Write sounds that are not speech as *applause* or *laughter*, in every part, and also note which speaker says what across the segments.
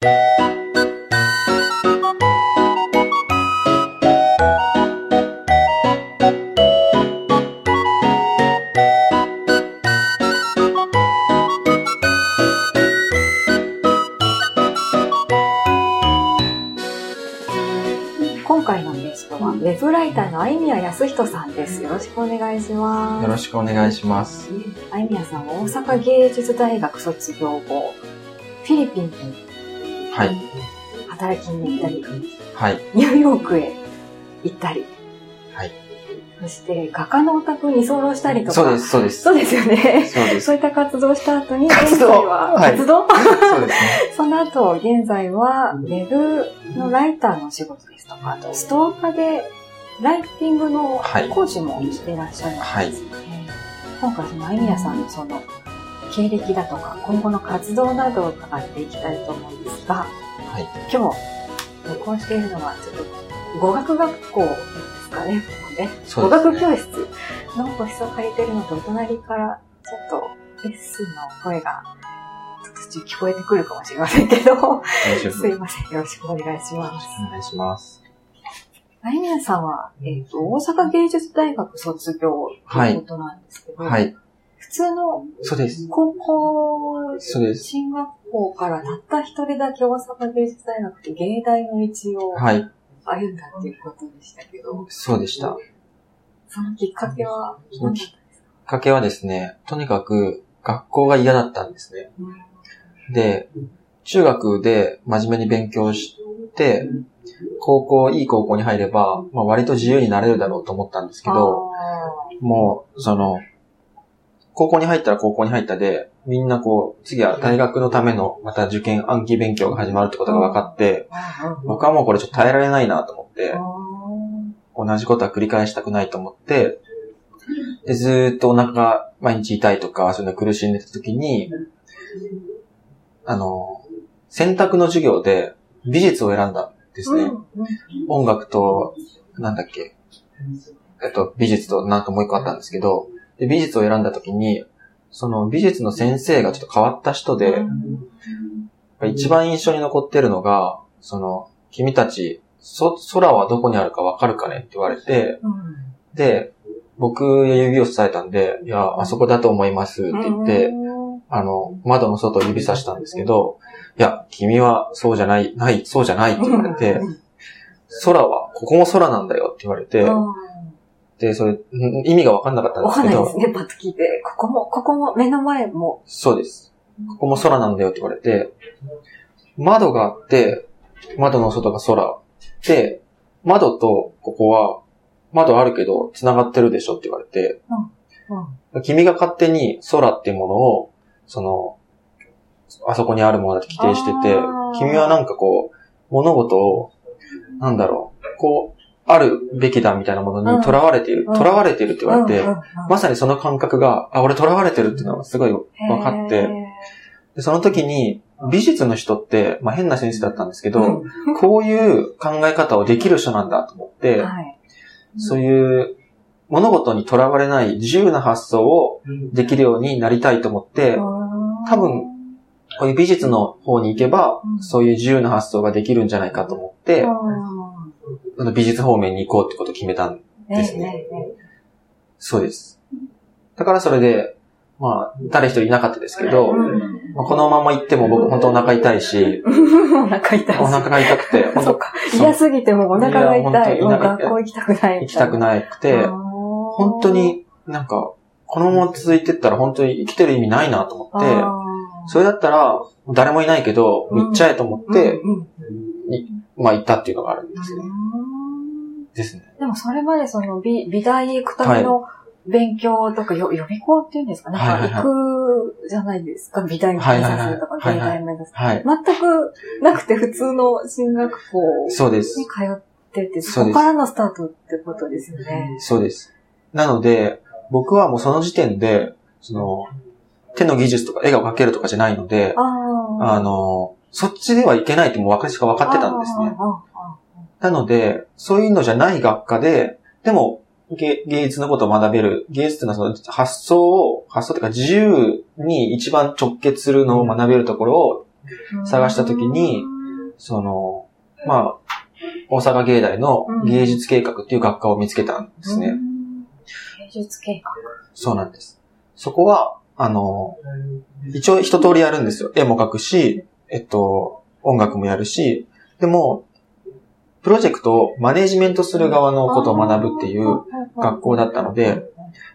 Speaker 1: 今回のゲストは、ウェブライターの相宮康人さんです。よろしくお願いします。
Speaker 2: よろしくお願いします。
Speaker 1: 相宮さんは大阪芸術大学卒業後、フィリピンに
Speaker 2: はい。
Speaker 1: 働きに行ったり、
Speaker 2: はい。
Speaker 1: ニューヨークへ行ったり、
Speaker 2: はい。
Speaker 1: そして画家のお宅に居候したりとか、
Speaker 2: そうです、そうです。
Speaker 1: そうですよね。
Speaker 2: そうです。
Speaker 1: そういった活動をした後に、現在は、
Speaker 2: はい
Speaker 1: 活動？
Speaker 2: そうですね。*laughs*
Speaker 1: その後、現在は、ウェブのライターの仕事ですとか、あと、ストア化で、ライティングの
Speaker 2: はい
Speaker 1: 講師もしていらっしゃるんですね。今回、その、あいみやさんのその、経歴だとか、今後の活動などを伺っていきたいと思うんですが、
Speaker 2: はい。
Speaker 1: 今日、録音しているのは、ちょっと、語学学校ですかね、ここね。
Speaker 2: ね
Speaker 1: 学教室の個室を借りてるのと、お隣から、ちょっと、レッスンの声が、途中聞こえてくるかもしれませんけど、すいません。よろしくお願いします。
Speaker 2: お願いします。
Speaker 1: あいみやさんは、えっ、と、大阪芸術大学卒業ということなんですけど、
Speaker 2: はい。
Speaker 1: 普通の
Speaker 2: そうです。
Speaker 1: 高校
Speaker 2: そうです。
Speaker 1: 進学校からたった一人だけ大阪芸術大学と芸大の道を
Speaker 2: はい。
Speaker 1: 歩んだっていうことでしたけど、
Speaker 2: そうでした。
Speaker 1: そのきっかけは何だったんですか
Speaker 2: かけはですね、とにかく学校が嫌だったんですね。で、中学で真面目に勉強して、高校、いい高校に入れば、まあ割と自由になれるだろうと思ったんですけど、もう、その、高校に入ったら高校に入ったで、みんなこう、次は大学のためのまた受験暗記勉強が始まるってことが分かって、僕はもうこれちょっと耐えられないなと思って同じことは繰り返したくないと思って、でずーっとお腹が毎日痛いとか、そういうの苦しんでた時に、あの、選択の授業で美術を選んだんですね。音楽と、なんだっけ、えっと、美術となんかもう一個あったんですけど、で、美術を選んだ時に、その美術の先生がちょっと変わった人で、一番印象に残ってるのが、その、君たち、そ、空はどこにあるかわかるかねって言われて、
Speaker 1: うん。
Speaker 2: で、僕へ指を伝えたんで、いや、あそこだと思いますって言って、あの、窓の外を指さしたんですけど、いや、君はそうじゃない、ない、そうじゃないって言われて、空は、ここも空なんだよって言われて、
Speaker 1: うん
Speaker 2: で、それ、ん意味がわかんなかったんで
Speaker 1: わ
Speaker 2: すけど、
Speaker 1: かんないですね、パッと聞いて。ここも、ここも、目の前も。
Speaker 2: そうです。ここも空なんだよって言われて、窓があって、窓の外が空。で、窓とここは、窓あるけど繋がってるでしょって言われて、
Speaker 1: うん
Speaker 2: 君が勝手に空っていうものを、その、あそこにあるものだって規定してて君はなんかこう、物事を、なんだろう、こう、あるべきだみたいなものに囚われている、
Speaker 1: うん。
Speaker 2: 囚われているって言われてまさにその感覚が、あ、俺囚われてるっていうのがすごい分かって、
Speaker 1: へ
Speaker 2: でその時に、美術の人って、まあ変な先生だったんですけど、
Speaker 1: ー
Speaker 2: こういう考え方をできる人なんだと思って、
Speaker 1: はい。
Speaker 2: そういう物事にとらわれない自由な発想をできるようになりたいと思って、多分、こういう美術の方に行けば
Speaker 1: う、ん。
Speaker 2: そういう自由な発想ができるんじゃないかと思って、美術方面に行こうってことを決めたんですねそうです。だからそれで、まあ、誰一人いなかったですけど、
Speaker 1: うん
Speaker 2: まあ、このまま行っても僕本当お腹痛いし、*laughs*
Speaker 1: お腹痛いし。
Speaker 2: お腹が痛くて、*laughs*
Speaker 1: そっか。嫌すぎてもお腹が痛い。もう
Speaker 2: 本当に
Speaker 1: 学校行きたくない。
Speaker 2: 行きたくなくて、
Speaker 1: 本
Speaker 2: 本当、になんか、このまま続いてったら本当に生きてる意味ないなと思って、それだったら誰もいないけど、
Speaker 1: うん
Speaker 2: 行っちゃえと思って、まあ行ったっていうのがあるんですよね。ですね。
Speaker 1: でもそれまでその美美大に行くための勉強とか、よ予備校っていうんですかね。なんか行くじゃないですか。美大に目指すとか、芸大目指す。
Speaker 2: はい。
Speaker 1: 全くなくて普通の進学校に
Speaker 2: そうです。
Speaker 1: 通ってて、
Speaker 2: そ
Speaker 1: こからのスタートってことですよね。
Speaker 2: そうです。なので、僕はもうその時点で、その、手の技術とか絵が描けるとかじゃないので、
Speaker 1: あ
Speaker 2: の、そっちではいけないってもう分かしか分かってたんですね。なので、そういうのじゃない学科で、でも、芸芸術のことを学べる。芸術っていうのはその発想を、発想というか自由に一番直結するのを学べるところを探した時に、その、まあ、大阪芸大の芸術計画っていう学科を見つけたんですね。
Speaker 1: 芸術計画。
Speaker 2: そうなんです。そこは、あの、一応一通りやるんですよ。絵も描くし、えっと、音楽もやるし、でも、プロジェクトをマネージメントする側のことを学ぶっていう学校だったので、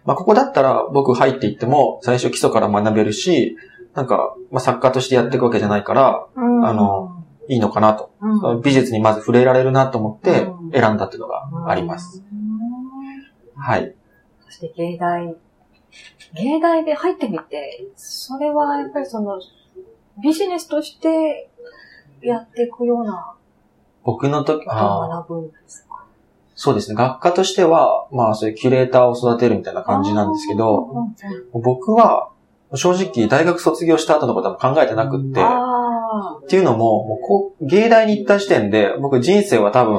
Speaker 2: まあ、ここだったら僕入っていっても最初基礎から学べるし、なんか、まあ、作家としてやっていくわけじゃないから、
Speaker 1: うん
Speaker 2: あの、いいのかなと。
Speaker 1: うん
Speaker 2: 美術にまず触れられるなと思って選んだっていうのがあります。。はい。
Speaker 1: そして芸大。芸大で入ってみて、それはやっぱりその、ビジネスとしてやっていくような
Speaker 2: 僕の時、そうですね。学科としては、まあそういうキュレーターを育てるみたいな感じなんですけど、
Speaker 1: うん
Speaker 2: 僕は正直大学卒業した後のことは考えてなくって、
Speaker 1: あ
Speaker 2: っていうのも、もうこう芸大に行った時点で、僕人生は多分、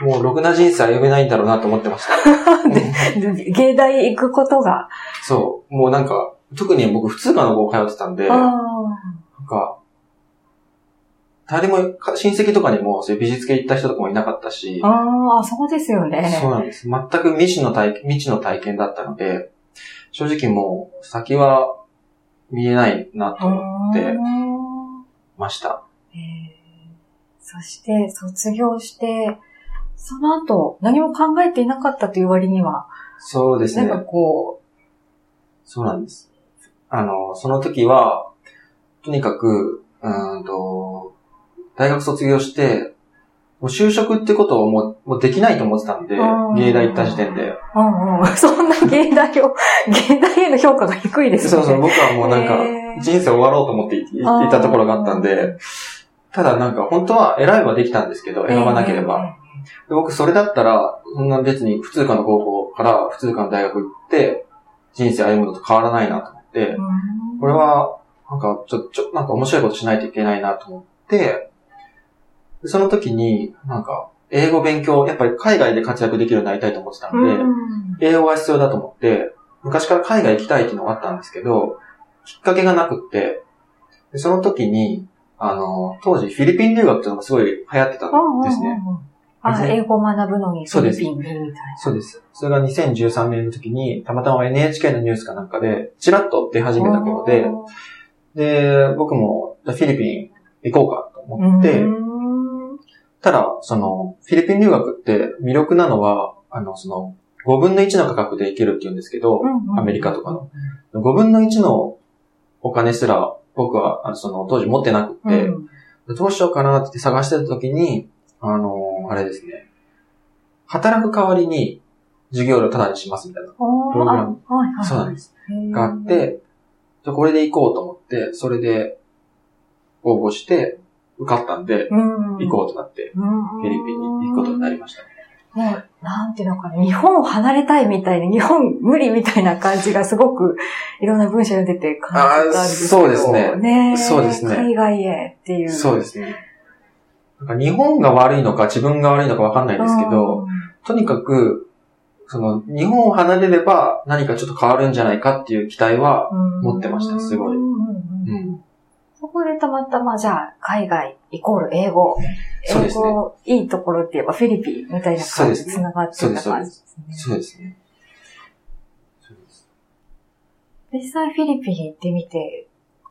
Speaker 2: もうろくな人生歩めないんだろうなと思ってました。*laughs*
Speaker 1: 芸大行くことが。
Speaker 2: そう。もうなんか、特に僕普通科の子通ってたんで、
Speaker 1: あ
Speaker 2: なんか、誰も、か親戚とかにもそういう美術系行った人とかもいなかったし
Speaker 1: あ、、ああ、そうですよね。
Speaker 2: そうなんです。全く未知の体験、未知の体験だったので、正直もう先は見えないなと思って
Speaker 1: うん
Speaker 2: ました。
Speaker 1: へえそして、卒業して、その後、何も考えていなかったという割には、
Speaker 2: そうですね
Speaker 1: なん。かこ
Speaker 2: そうなんです。あの、その時は、とにかく、うーんと、大学卒業して、もう就職ってことをもうもうできないと思ってたんで
Speaker 1: うん、
Speaker 2: 芸大行った時点で。
Speaker 1: う、うんうん、*laughs* そんな芸大を、*laughs* 芸大への評価が低いですね。
Speaker 2: そうそう、僕はもうなんか人生終わろうと思っていいいたところがあったんで、ただなんか本当は選べばできたんですけど、選ばなければ。。で僕それだったら、そんな別に普通科の高校から普通科の大学行って、人生歩むのと変わらないなと思って、
Speaker 1: うん
Speaker 2: これ、は、なんか、ちょ、ちょ、なんか面白いことしないといけないなと思って、でその時に、なんか、英語勉強、やっぱり海外で活躍できるようになりたいと思ってた
Speaker 1: う
Speaker 2: ので、
Speaker 1: ん
Speaker 2: 英語が必要だと思って、昔から海外行きたいっていうのがあったんですけど、きっかけがなくって、でその時に、あの、当時フィリピン留学っていうのがすごい流行ってたんですね。
Speaker 1: あ、英語を学ぶのにフィリピンにみたいな。
Speaker 2: そうです。それが2013年の時に、たまたま NHK のニュースかなんかで、チラッと出始めた頃で、で、僕も、フィリピン行こうかと思って、
Speaker 1: うん
Speaker 2: ただ、その、フィリピン留学って魅力なのは、あの、その、5分の1の価格で行けるって言うんですけど、アメリカとかの。5分の1のお金すら、僕は、あのその、当時持ってなくって、
Speaker 1: うん
Speaker 2: どうしようかなって探してた時に、あの、あれですね、働く代わりに授業料タダにしますみたいな、プログラム
Speaker 1: あはいはい。
Speaker 2: そうなんです。があっ、て、じゃあこれで行こうと思って、それで応募して、受かったんで、
Speaker 1: うん、
Speaker 2: 行こうとなって、
Speaker 1: うん。
Speaker 2: フィリピンに行くことになりましたね。
Speaker 1: もう、なんていうのかな、日本を離れたいみたいな、日本無理みたいな感じがすごく、いろんな文章読んでて感じたんですけど。
Speaker 2: そうですね
Speaker 1: ねえ
Speaker 2: そうですね
Speaker 1: 海外へっていう。
Speaker 2: そうですね。なんか日本が悪いのか自分が悪いのかわかんないですけど、とにかく、その、日本を離れれば何かちょっと変わるんじゃないかっていう期待は、
Speaker 1: うん、
Speaker 2: 持ってましたすごい
Speaker 1: うんうんうん
Speaker 2: うん
Speaker 1: そこでたまたま、じゃあ、海外イコール英語。英
Speaker 2: そうですね
Speaker 1: 語、いいところって言えばフィリピンみたいな感じで繋がってた感じですね。
Speaker 2: そうですね。
Speaker 1: 実際フィリピン行ってみて、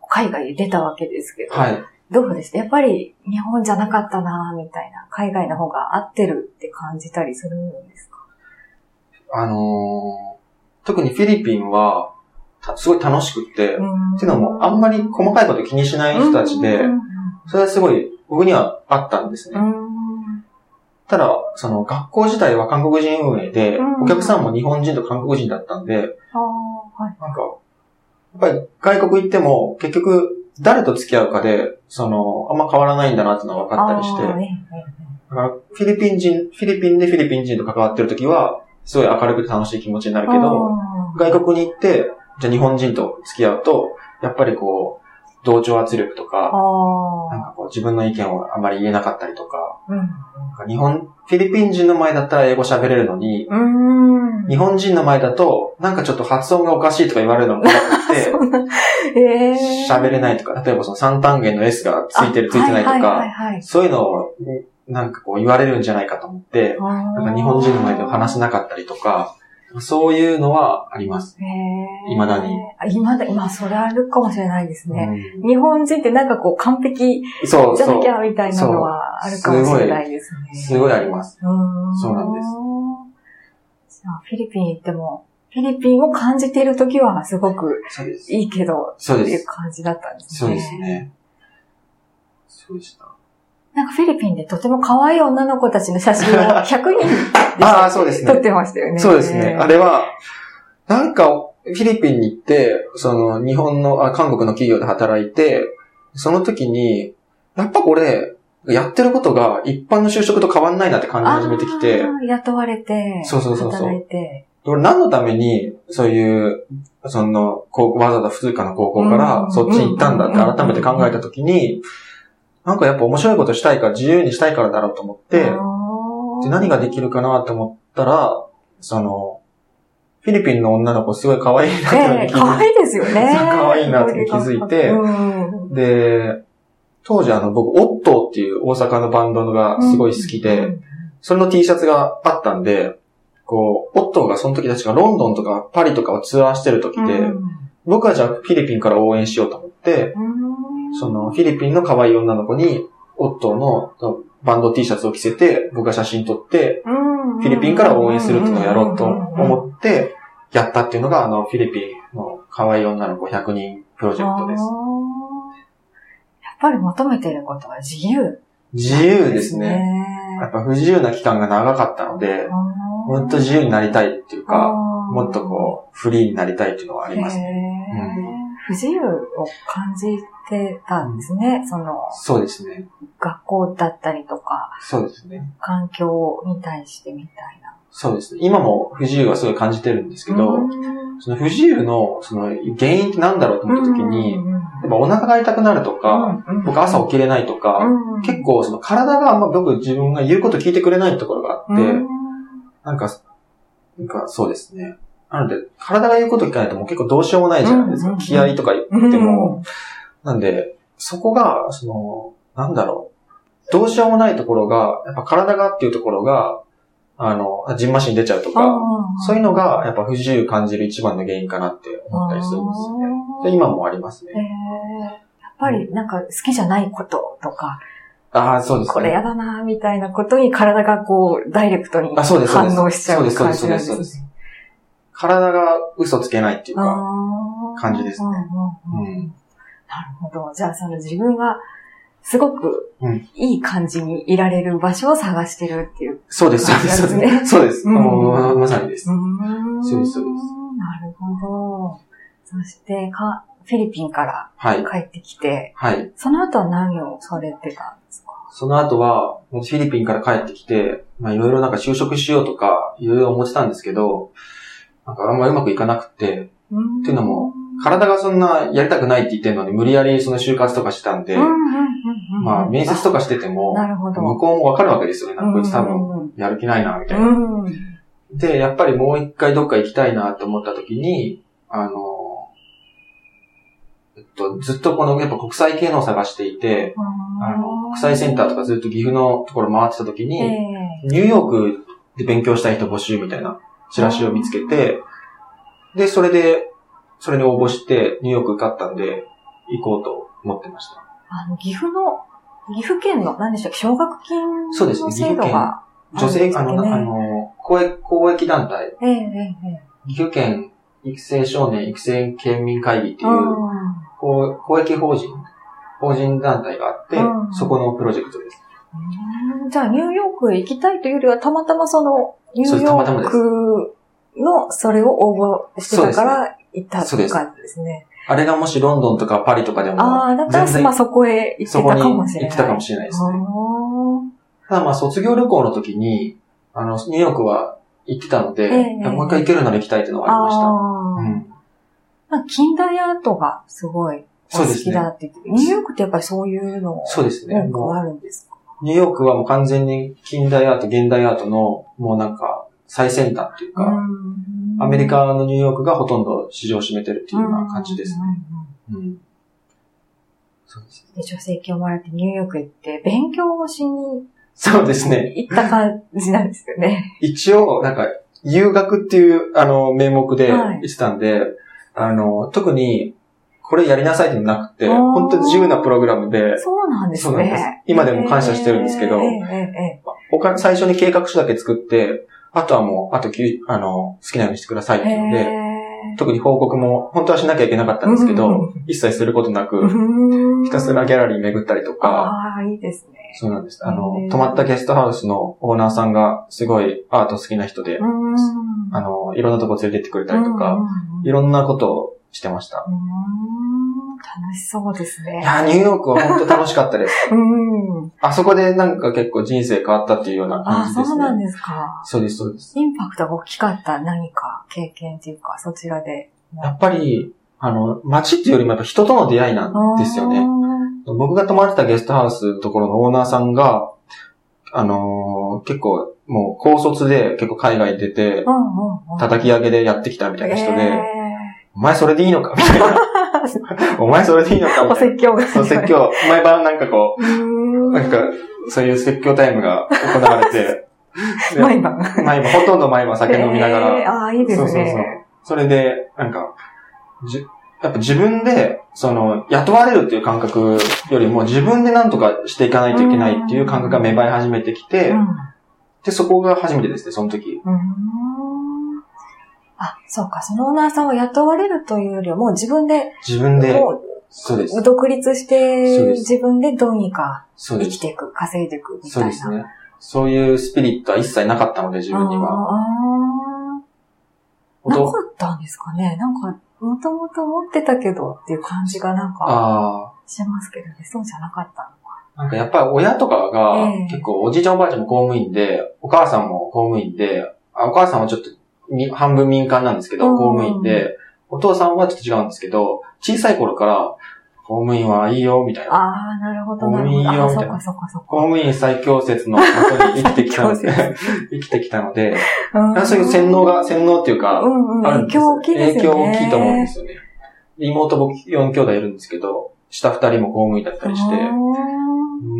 Speaker 1: 海外に出たわけですけど、
Speaker 2: はい。
Speaker 1: どうですやっぱり日本じゃなかったなみたいな、海外の方が合ってるって感じたりするんですか？
Speaker 2: あのー特にフィリピンは、たすごい楽しくって、っていうのも、あんまり細かいこと気にしない人たちで
Speaker 1: う、ん。
Speaker 2: それはすごい僕にはあったんですね。ただ、その学校自体は韓国人運営で
Speaker 1: うん、
Speaker 2: お客さんも日本人と韓国人だったんで。なんか、やっぱり外国行っても結局誰と付き合うかで、その、あんま変わらないんだなっていうのが分かったりして、フィリピン人、フィリピンでフィリピン人と関わってる時は、すごい明るくて楽しい気持ちになるけど、
Speaker 1: あ
Speaker 2: 外国に行って、じゃあ日本人と付き合うと、やっぱりこう、同調圧力と
Speaker 1: ー
Speaker 2: か、
Speaker 1: あ
Speaker 2: なんかこう自分の意見をあまり言えなかったりとか、
Speaker 1: うん。
Speaker 2: なんか日本、フィリピン人の前だったら英語喋れるのに、
Speaker 1: うん。
Speaker 2: 日本人の前だと、なんかちょっと発音がおかしいとか言われるのも怖くて、*laughs*
Speaker 1: ええ
Speaker 2: 喋れないとか、例えばその三単元の S がついてるついてないと
Speaker 1: はいはいはい
Speaker 2: か、
Speaker 1: はい。
Speaker 2: そういうのを、なんかこう言われるんじゃないかと思って、
Speaker 1: な
Speaker 2: なんか日本人の前では話せなかったりとか、そういうのはあります。
Speaker 1: へえ
Speaker 2: 未だに。
Speaker 1: あ、未だに、まあ、それあるかもしれないですね。
Speaker 2: うん
Speaker 1: 日本人ってなんかこう、完璧じゃなき。ゃみたいなのはあるかもしれないですね。
Speaker 2: すごいあります。
Speaker 1: うん
Speaker 2: そうなんです
Speaker 1: じゃあ、フィリピン行っても、フィリピンを感じているときはすごく
Speaker 2: そうです。
Speaker 1: いいけど、っていう
Speaker 2: そうです。
Speaker 1: 感じだったんですね。
Speaker 2: そうです。ね。そうでした。
Speaker 1: なんかフィリピンでとても可愛い女の子たちの写真を *laughs* 100人で
Speaker 2: ああ、そうですね。
Speaker 1: 撮ってましたよね。
Speaker 2: そうですね。あれは、なんか、フィリピンに行って、その、日本の、あ、韓国の企業で働いて、その時に、やっぱこれ、やってることが一般の就職と変わんないなって感じ始めてきて
Speaker 1: 雇われて、
Speaker 2: そうそうそうそう
Speaker 1: 働いて。
Speaker 2: 俺何のために、そういう、その、こうわざわざ普通科の高校か
Speaker 1: う
Speaker 2: ら
Speaker 1: ん
Speaker 2: そっちに行ったんだって改めて考えた時に、なんかやっぱ面白いことしたいから、自由にしたいからだろうと思って、で何ができるかなと思ったら、その、フィリピンの女の子すごい可愛いなってい
Speaker 1: 可愛いですよね。*laughs*
Speaker 2: 可愛いなって気づいて
Speaker 1: うん。
Speaker 2: で、当時あの僕、オットーっていう大阪のバンドがすごい好きで、それの T シャツがあったんで、こう、オットーがその時確かロンドンとかパリとかをツアーしてる時で、
Speaker 1: うん。
Speaker 2: 僕はじゃあフィリピンから応援しようと思って、
Speaker 1: うん
Speaker 2: そのフィリピンの可愛い女の子に、オットーのバンド T シャツを着せて、僕が写真撮って、
Speaker 1: うん。
Speaker 2: フィリピンから応援するっていうのをやろうと思って、やったっていうのが、あの、フィリピンの可愛い女の子100人プロジェクトです。
Speaker 1: やっぱり求めてることは自由。
Speaker 2: 自由ですね。やっ
Speaker 1: ね。
Speaker 2: ぱ不自由な期間が長かったので、もっと自由になりたいっていうか、もっとこう、フリーになりたいっていうのはありますね。
Speaker 1: へー。不自由を感じてたんですね。その、
Speaker 2: そうですね。
Speaker 1: 学校だったりとか、
Speaker 2: そうですね。
Speaker 1: 環境に対してみたいな。
Speaker 2: そうですね。今も不自由はすごい感じてるんですけど、その不自由のその原因って何だろうと思った時に、やっぱお腹が痛くなるとか、
Speaker 1: うんうん
Speaker 2: 僕朝起きれないとか、
Speaker 1: うん
Speaker 2: 結構その体があんま僕自分が言うこと聞いてくれないところがあって、
Speaker 1: うん
Speaker 2: なんか、なんかそうですね。なので、体が言うこと聞かないともう結構どうしようもないじゃないですか。
Speaker 1: うんうんうん
Speaker 2: 気合とか言っても。なんで、そこが、その、なんだろう。どうしようもないところが、やっぱ体がっていうところが、あの、ジンマシン出ちゃうとか、そういうのが、やっぱ不自由感じる一番の原因かなって思ったりするんですよね。で今もあります
Speaker 1: へ
Speaker 2: ね。
Speaker 1: ーやっぱりなんか好きじゃないこととか、
Speaker 2: ああ、そうですね。
Speaker 1: これやだなみたいなことに体がこう、ダイレクトに反応しちゃう感じなん
Speaker 2: そうですそうです。体が嘘つけないっていうか、感じですねうん。
Speaker 1: なるほど。じゃあその自分がすごく
Speaker 2: うん
Speaker 1: いい感じにいられる場所を探してるっていう。
Speaker 2: そうです、そうです、そうです。そうです。
Speaker 1: うん
Speaker 2: もうまさにです。
Speaker 1: ん
Speaker 2: そうですそうです
Speaker 1: なるほど。そしてか、フィリピンから
Speaker 2: はい。
Speaker 1: 帰ってきて、
Speaker 2: はい。
Speaker 1: その後は何をされてたんですか？
Speaker 2: その後は、フィリピンから帰ってきて、まあいろいろなんか就職しようとか、いろいろ思ってたんですけど、なんかあんまうまくいかなくて、っていうのも、体がそんなやりたくないって言ってるのに無理やりその就活とかしたんで、まあ面接とかしてても。向こうもわかるわけですよね。なんかこいつ多分
Speaker 1: 分。
Speaker 2: やる気ないな、みたいな。
Speaker 1: うん。
Speaker 2: で、やっぱりもう一回どっか行きたいなって思った時に、あの、えっと、ずっとこのやっぱ国際系のを探していて、あの、国際センターとかずっと岐阜のところ回ってた時に、
Speaker 1: え
Speaker 2: ニューヨークで勉強したい人募集みたいなチラシを見つけて、で、それで、それに応募して、ニューヨーク受かったんで、行こうと思ってました。
Speaker 1: あの、岐阜の、岐阜県の、何でしたっけ、奨学金
Speaker 2: そうですね
Speaker 1: の制度が
Speaker 2: 女性、あの、
Speaker 1: あ
Speaker 2: の、公益、公益団体、
Speaker 1: えええええ
Speaker 2: 岐阜県育成少年育成県民会議って
Speaker 1: え。
Speaker 2: いう、公公益法人、法人団体があって
Speaker 1: う、ん。
Speaker 2: そこのプロジェクトです。
Speaker 1: うん。じゃあ、ニューヨークへ行きたいというよりは、たまたまその、ニューヨークの、それを応募してたから、行ったって
Speaker 2: そうです
Speaker 1: ね。
Speaker 2: あれがもしロンドンとかパリとかでも、
Speaker 1: ああ、だから、
Speaker 2: 全然
Speaker 1: まあそこへ行ってたかもしれない。
Speaker 2: 行ってたかもしれないですね。
Speaker 1: あ
Speaker 2: ただまあ卒業旅行の時に、あの、ニューヨークは行ってたので、
Speaker 1: ええ
Speaker 2: もう一回行けるなら行きたいっていうの
Speaker 1: ー
Speaker 2: がありました。
Speaker 1: あー。
Speaker 2: うん。
Speaker 1: なんか近代アートがすごいお好きだって言って、ニューヨークってやっぱりそういうの
Speaker 2: そうですね。
Speaker 1: あるんですか？
Speaker 2: うニューヨークはもう完全に近代アート、現代アートのもうなんか最先端っていうか、
Speaker 1: うん
Speaker 2: アメリカのニューヨークがほとんど市場を占めてるっていうような感じですね。そうです
Speaker 1: で、助成金をもらってニューヨーク行って、勉強をしに
Speaker 2: そうですね。
Speaker 1: 行った感じなんですよね。
Speaker 2: 一応、なんか、留学っていう、あの、名目で
Speaker 1: はい。
Speaker 2: 行ってたんで、あの、特に、これやりなさいっていうのなくて、本当に自由なプログラムで、
Speaker 1: そうなんですね。
Speaker 2: そうなんです。今でも感謝してるんですけど
Speaker 1: ええ
Speaker 2: 最初に計画書だけ作って、あとはもう、あときゅ、あの、好きなようにしてくださいって
Speaker 1: え
Speaker 2: いうので、
Speaker 1: え
Speaker 2: 特に報告も、本当はしなきゃいけなかったんですけど、
Speaker 1: うん
Speaker 2: 一切することなく、
Speaker 1: うん
Speaker 2: ひたすらギャラリー巡ったりとか、
Speaker 1: ああ、いいですね。
Speaker 2: そうなんです。あの泊まったゲストハウスのオーナーさんがすごいアート好きな人で、
Speaker 1: うん。
Speaker 2: あの、いろんなとこ連れてってくれたりとか、
Speaker 1: うんうんうん
Speaker 2: いろんなことをしてました。
Speaker 1: うーん楽しそうですね。
Speaker 2: いやー、ニューヨークは本当楽しかったです。*laughs*
Speaker 1: うん。
Speaker 2: あそこでなんか結構人生変わったっていうような
Speaker 1: あ
Speaker 2: 感じですね。
Speaker 1: そうなんですか。
Speaker 2: そうです、そうです。
Speaker 1: インパクトが大きかった何か経験っていうか、そちらで。
Speaker 2: やっぱり、あの、街っていうよりもやっぱ人との出会いなんですよね。僕が泊まってたゲストハウスのところのオーナーさんが、あのー結構、もう高卒で結構海外に出て
Speaker 1: う、んうんうん。
Speaker 2: 叩き上げでやってきたみたいな人で、
Speaker 1: え *laughs*
Speaker 2: お前それでいいのか？みたいな。お前それでいいのか？みたいな。
Speaker 1: 説教が。
Speaker 2: そう、説。教。毎晩なんかこ
Speaker 1: う
Speaker 2: なんか、そういう説教タイムが行われて、で *laughs*
Speaker 1: 毎晩。
Speaker 2: 毎晩、ほとんど毎晩酒飲みながら、
Speaker 1: えーああ、いいですね。
Speaker 2: そうそうそう。それで、なんか、じ、やっぱ自分で、その、雇われるっていう感覚よりも自分で何とかしていかないといけないっていう感覚が芽生え始めてきて、
Speaker 1: うん
Speaker 2: で、そこが初めてですね、その時。
Speaker 1: うーんあ、そうか。そのオーナーさんは雇われるというよりは、もう自分で、
Speaker 2: 自分で、
Speaker 1: も
Speaker 2: そうです
Speaker 1: う。独立して自分でどうにか。生きていく、稼いでいくみたいな。
Speaker 2: そうですね。そういうスピリットは一切なかったので、自分には。
Speaker 1: な
Speaker 2: 音
Speaker 1: かったんですかね。なんか、もともと持ってたけどっていう感じがなんか
Speaker 2: あ
Speaker 1: しますけどね。そうじゃなかった
Speaker 2: あ、なんかやっぱり親とかが
Speaker 1: ええ
Speaker 2: 結構おじいちゃんおばあちゃんも公務員で、お母さんも公務員で、あお母さんはちょっとみ半分民間なんですけど、
Speaker 1: うん
Speaker 2: 公務員で、お父さんはちょっと違うんですけど、小さい頃から公務員はいいよ、みたい
Speaker 1: の。
Speaker 2: な。
Speaker 1: ああ、なるほど、なるほ
Speaker 2: いい
Speaker 1: ど。あ、
Speaker 2: よみたいな公務員最強説のもとに *laughs* 生きてきたので、生きてきたので、
Speaker 1: か。
Speaker 2: そういう洗脳が、洗脳っていうか、
Speaker 1: うんうん、
Speaker 2: あるんです
Speaker 1: 影響大きいですよね。
Speaker 2: 影響大きいと思うんですよね。で妹僕4兄弟いるんですけど、下2人も公務員だったりして、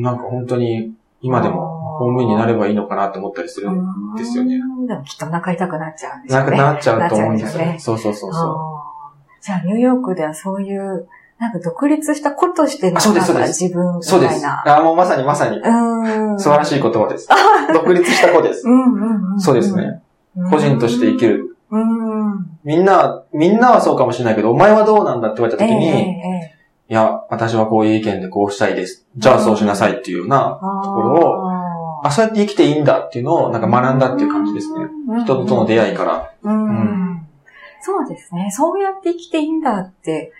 Speaker 2: なんか本当に今でも公務員になればいいのかなって思ったりする。
Speaker 1: ん
Speaker 2: ですよね。
Speaker 1: でもきっとお腹痛くなっちゃうんですよね。
Speaker 2: なくなっちゃうと思うんですよね。そうそうそうそう。
Speaker 1: じゃあ、ニューヨークではそういう、なんか独立した子としての、
Speaker 2: あそうです
Speaker 1: なんか
Speaker 2: そう
Speaker 1: 自分み
Speaker 2: そうです。
Speaker 1: たいな。
Speaker 2: あ、もうまさにまさに。
Speaker 1: うん。
Speaker 2: 素晴らしい言葉です。独立した子です
Speaker 1: う。んうんうん。
Speaker 2: そうですね。
Speaker 1: うん。
Speaker 2: 個人として生きる。
Speaker 1: うん。
Speaker 2: みんな、みんなはそうかもしれないけど、お前はどうなんだって言われた
Speaker 1: ええ
Speaker 2: 時に、
Speaker 1: ええ
Speaker 2: いや、私はこういう意見でこうしたいです。じゃあそうしなさいっていうような、
Speaker 1: あ
Speaker 2: ところあ、そうやって生きていいんだっていうのをなんか学んだっていう感じですね。
Speaker 1: うん
Speaker 2: 人との出会いから。
Speaker 1: うん。そうですね。そうやって生きていいんだって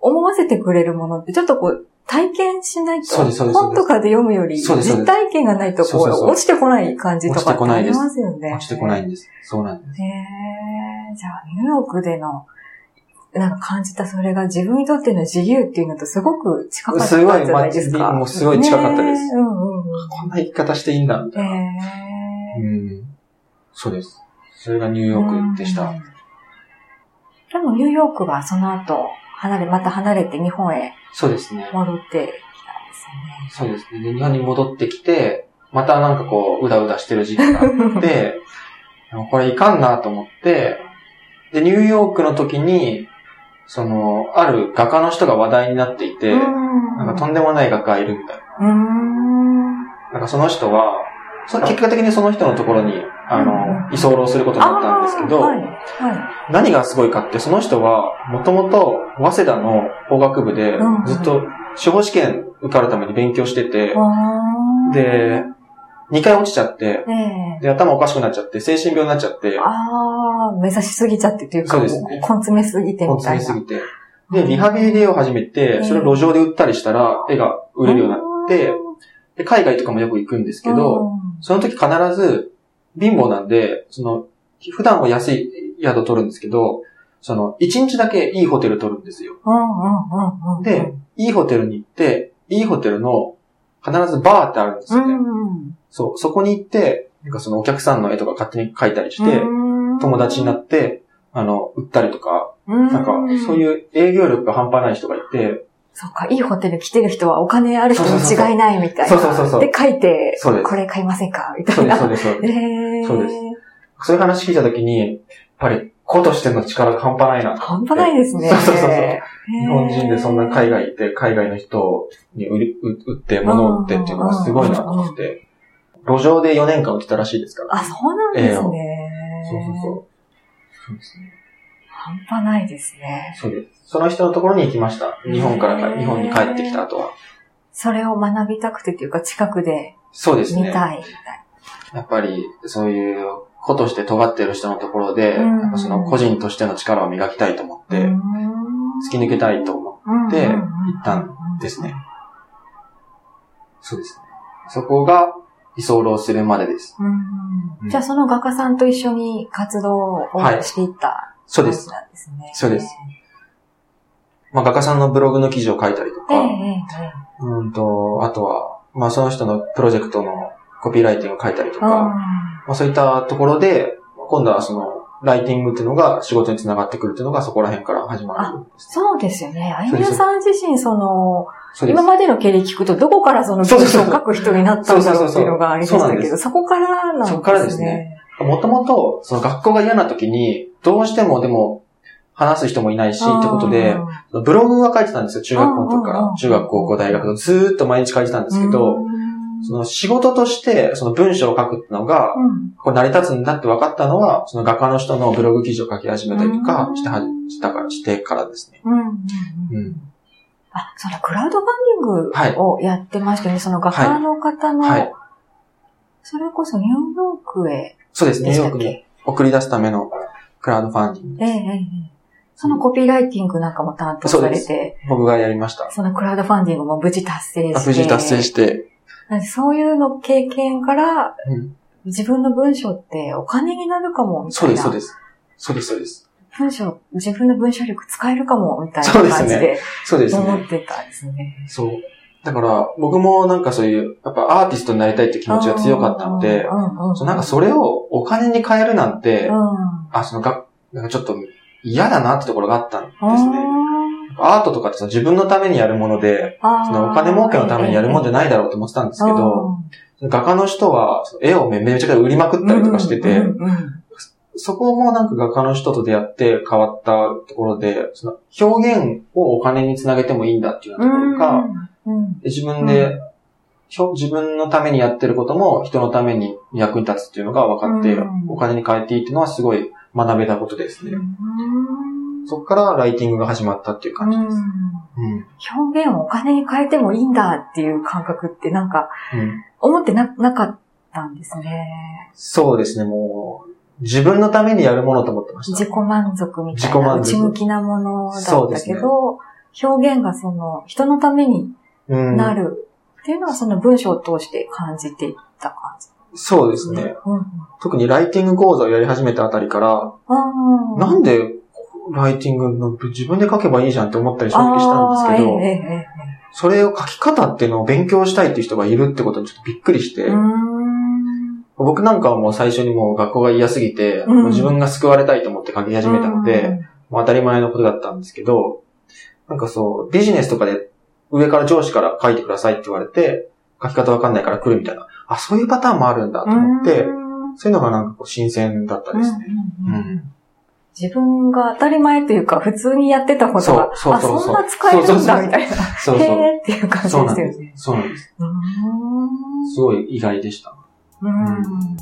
Speaker 1: 思わせてくれるものって、ちょっとこう、体験しないと、本とかで読むより、実体験がないと、こう、落ちてこない感じとか
Speaker 2: 落ちてこないです
Speaker 1: ってありますよね。
Speaker 2: 落ちてこないんです。そうなんです。
Speaker 1: へえ、じゃあ、ニューヨークでの、なんか感じたそれが自分にとっての自由っていうのとすごく近かったんじ
Speaker 2: すごい
Speaker 1: ゃないですか。
Speaker 2: まもうすごい近かったです
Speaker 1: うんうんうん。
Speaker 2: こんな生き方していいんだ、みた
Speaker 1: へ
Speaker 2: いな。
Speaker 1: え。
Speaker 2: うん。そうです。それがニューヨークでした。
Speaker 1: うん。でもニューヨークはその後、離れ、また離れて日本へ
Speaker 2: そうですね。
Speaker 1: 戻ってきたんですよね。
Speaker 2: そうですね。で日本に戻ってきて、またなんかこう、うだうだしてる時期があって、*laughs* これいかんなと思って、で、ニューヨークの時に、その、ある画家の人が話題になっていて、なんかとんでもない画家がいるみたいな。なんかその人は、そ結果的にその人のところに、あの、居候することになったんですけど、
Speaker 1: はい。はい。
Speaker 2: 何がすごいかって、その人は、もともと、早稲田の法学部で
Speaker 1: うん、
Speaker 2: ずっと司法試験受かるために勉強してて、で、2回落ちちゃって、
Speaker 1: ええ
Speaker 2: で、頭おかしくなっちゃって、精神病になっちゃって、
Speaker 1: ああ、目指しすぎちゃってというか、
Speaker 2: そうですね
Speaker 1: 根詰めすぎて
Speaker 2: 根
Speaker 1: みたいな。
Speaker 2: 詰めすぎて。で、リハビリを始めて、それを路上で売ったりしたら、絵が売れるようになって、で、海外とかもよく行くんですけど、その時必ず、貧乏なんで、その、普段は安い宿取るんですけど、その、1日だけいいホテル取るんですよ。
Speaker 1: うん、うん、うん、うん。
Speaker 2: で、いいホテルに行って、いいホテルの必ずバーってあるんですよね。
Speaker 1: うん。
Speaker 2: そう、そこに行って、なんかそのお客さんの絵とか勝手に描いたりして、友達になって、あの、売ったりとか、
Speaker 1: うん、
Speaker 2: なんか、そう
Speaker 1: う。
Speaker 2: いう営業力が半端ない人がいて、
Speaker 1: そうか、いいホテル来てる人はお金ある人に違いないみたいな。
Speaker 2: そうそうそうそう
Speaker 1: で、書いて、
Speaker 2: そうです
Speaker 1: これ買いませんかみた
Speaker 2: そうです、そう
Speaker 1: いな。
Speaker 2: です、そうです。
Speaker 1: えー、
Speaker 2: そうですそういう話聞いたときに、やっぱり、子としての力が半端ないなと。
Speaker 1: 半端ないですね。
Speaker 2: そうそうそう日本人でそんな海外行って、海外の人に売り売売って、物を売ってっていうのがすごいなと思って、路上で4年間売ってたらしいですから。
Speaker 1: あ、そうなんですね。
Speaker 2: そうそうそう。そうですね。
Speaker 1: 半端ないですね。
Speaker 2: そうです。その人のところに行きました。日本から日本に帰ってきた後は。
Speaker 1: それを学びたくてっていうか、近くで
Speaker 2: そうですね。
Speaker 1: 見たい
Speaker 2: やっぱり、そういう子として尖っている人のところで、
Speaker 1: うん
Speaker 2: やっぱその個人としての力を磨きたいと思って、
Speaker 1: な。
Speaker 2: 突き抜けたいと思
Speaker 1: で
Speaker 2: 行ったんですね。そうですね。そこが居候するまでです。
Speaker 1: うんじゃあその画家さんと一緒に活動を
Speaker 2: はい
Speaker 1: していった
Speaker 2: そうです。
Speaker 1: なんですね。
Speaker 2: そうですまあ、画家さんのブログの記事を書いたりとか、
Speaker 1: えええええ
Speaker 2: うんと、あとは、まあ、その人のプロジェクトのコピーライティングを書いたりと
Speaker 1: え。
Speaker 2: か、まあ、そういったところで、今度はその、ライティングっていうのが仕事につながってくるっていうのがそこら辺から始まる。
Speaker 1: そうですよね。あゆみやさん自身、その、今。までの経歴聞くと、どこからその文章を書く人になったんだろうっていうのがありましたけど、
Speaker 2: そ
Speaker 1: こからなんですね。
Speaker 2: そこからですね。もともと、その学校が嫌な時に、どうしてもでも、話す人もいないし、ってことで、ブログは書いてたんですよ、中学校の時から。中学、高校、大学とずーっと毎日書いてたんですけど、その仕事として、その文章を書くってのが、
Speaker 1: うん
Speaker 2: これ成り立つんだって分かったのは、その画家の人のブログ記事を書き始めたりとか
Speaker 1: うん
Speaker 2: しては、したから、してからですね。
Speaker 1: うんうんうん
Speaker 2: うん。
Speaker 1: あ、そのクラウドファンディングをやってましたね。その画家の方の、
Speaker 2: はい。
Speaker 1: それこそニューヨークへ
Speaker 2: そうです。ニューヨークに送り出すためのクラウドファンディング。
Speaker 1: ええええええそのコピーライティングなんかも担当されて、
Speaker 2: 僕がやりました。
Speaker 1: そのクラウドファンディングも無事達成して。
Speaker 2: 無事達成して。
Speaker 1: そういうの経験から、
Speaker 2: うん。
Speaker 1: 自分の文章ってお金になるかも、みた
Speaker 2: そ
Speaker 1: いうな。
Speaker 2: です、そうです。そうです、そうです。
Speaker 1: 文章、自分の文章力使えるかも、みたいな
Speaker 2: そうですね
Speaker 1: 感じで
Speaker 2: そうですね。
Speaker 1: 思ってたんですね。
Speaker 2: そう。だから、僕もなんかそういう、やっぱアーティストになりたいって気持ちが強かったので、なんかそれをお金に変えるなんて、
Speaker 1: うん。
Speaker 2: あ、そのが、なんかちょっと嫌だなってところがあったんです
Speaker 1: あ
Speaker 2: ね。アートとかってその自分のためにやるもので、そのお金儲けのためにやるもんじゃないだろうと思ってたんですけど、画家の人は絵をめめちゃくちゃ売りまくったりとかしてて、そこもなんか画家の人と出会って変わったところで、その表現をお金につなげてもいいんだっていうところが、
Speaker 1: うん
Speaker 2: で自分で、自分のためにやってることも人のために役に立つっていうのが分かって、
Speaker 1: うん。
Speaker 2: お金に変えていいっていうのはすごい学べたことですね。
Speaker 1: うん
Speaker 2: そこからライティングが始まったっていう感じです。
Speaker 1: うん
Speaker 2: うん。
Speaker 1: 表現をお金に変えてもいいんだっていう感覚ってなんか
Speaker 2: うん。
Speaker 1: 思ってななかったんですね。
Speaker 2: そうですね、もう、自分のためにやるものと思ってました。
Speaker 1: 自己満足みたいな内向きなものだったけど、表現がその人のために
Speaker 2: うん。
Speaker 1: なるっていうのはその文章を通して感じていった感じ
Speaker 2: そうですね。
Speaker 1: うん
Speaker 2: 特にライティング講座をやり始めたあたりから、
Speaker 1: うん。
Speaker 2: なんでライティングの自分で書けばいいじゃんって思ったりしたんですけど、それを書き方っていうのを勉強したいっていう人がいるってことにちょっとびっくりして、僕なんかはもう最初にもう学校が嫌すぎて、
Speaker 1: うん。
Speaker 2: もう自分が救われたいと思って書き始めたので、もう当たり前のことだったんですけど、なんかそう、ビジネスとかで上から上司から書いてくださいって言われて、書き方わかんないから来るみたいな、あ、そういうパターンもあるんだと思って、
Speaker 1: うん。
Speaker 2: そういうのがなんかこう新鮮だったですね。
Speaker 1: うん自分が当たり前というか、普通にやってたことが、
Speaker 2: そうそうそうそう
Speaker 1: あ、そんな使えるん
Speaker 2: そうそうそう
Speaker 1: だ、みたいな。
Speaker 2: そうそう。
Speaker 1: へーっていう感じ
Speaker 2: で
Speaker 1: ですよね。。
Speaker 2: すそうなんです。
Speaker 1: うーん
Speaker 2: すごい意外でした。
Speaker 1: うん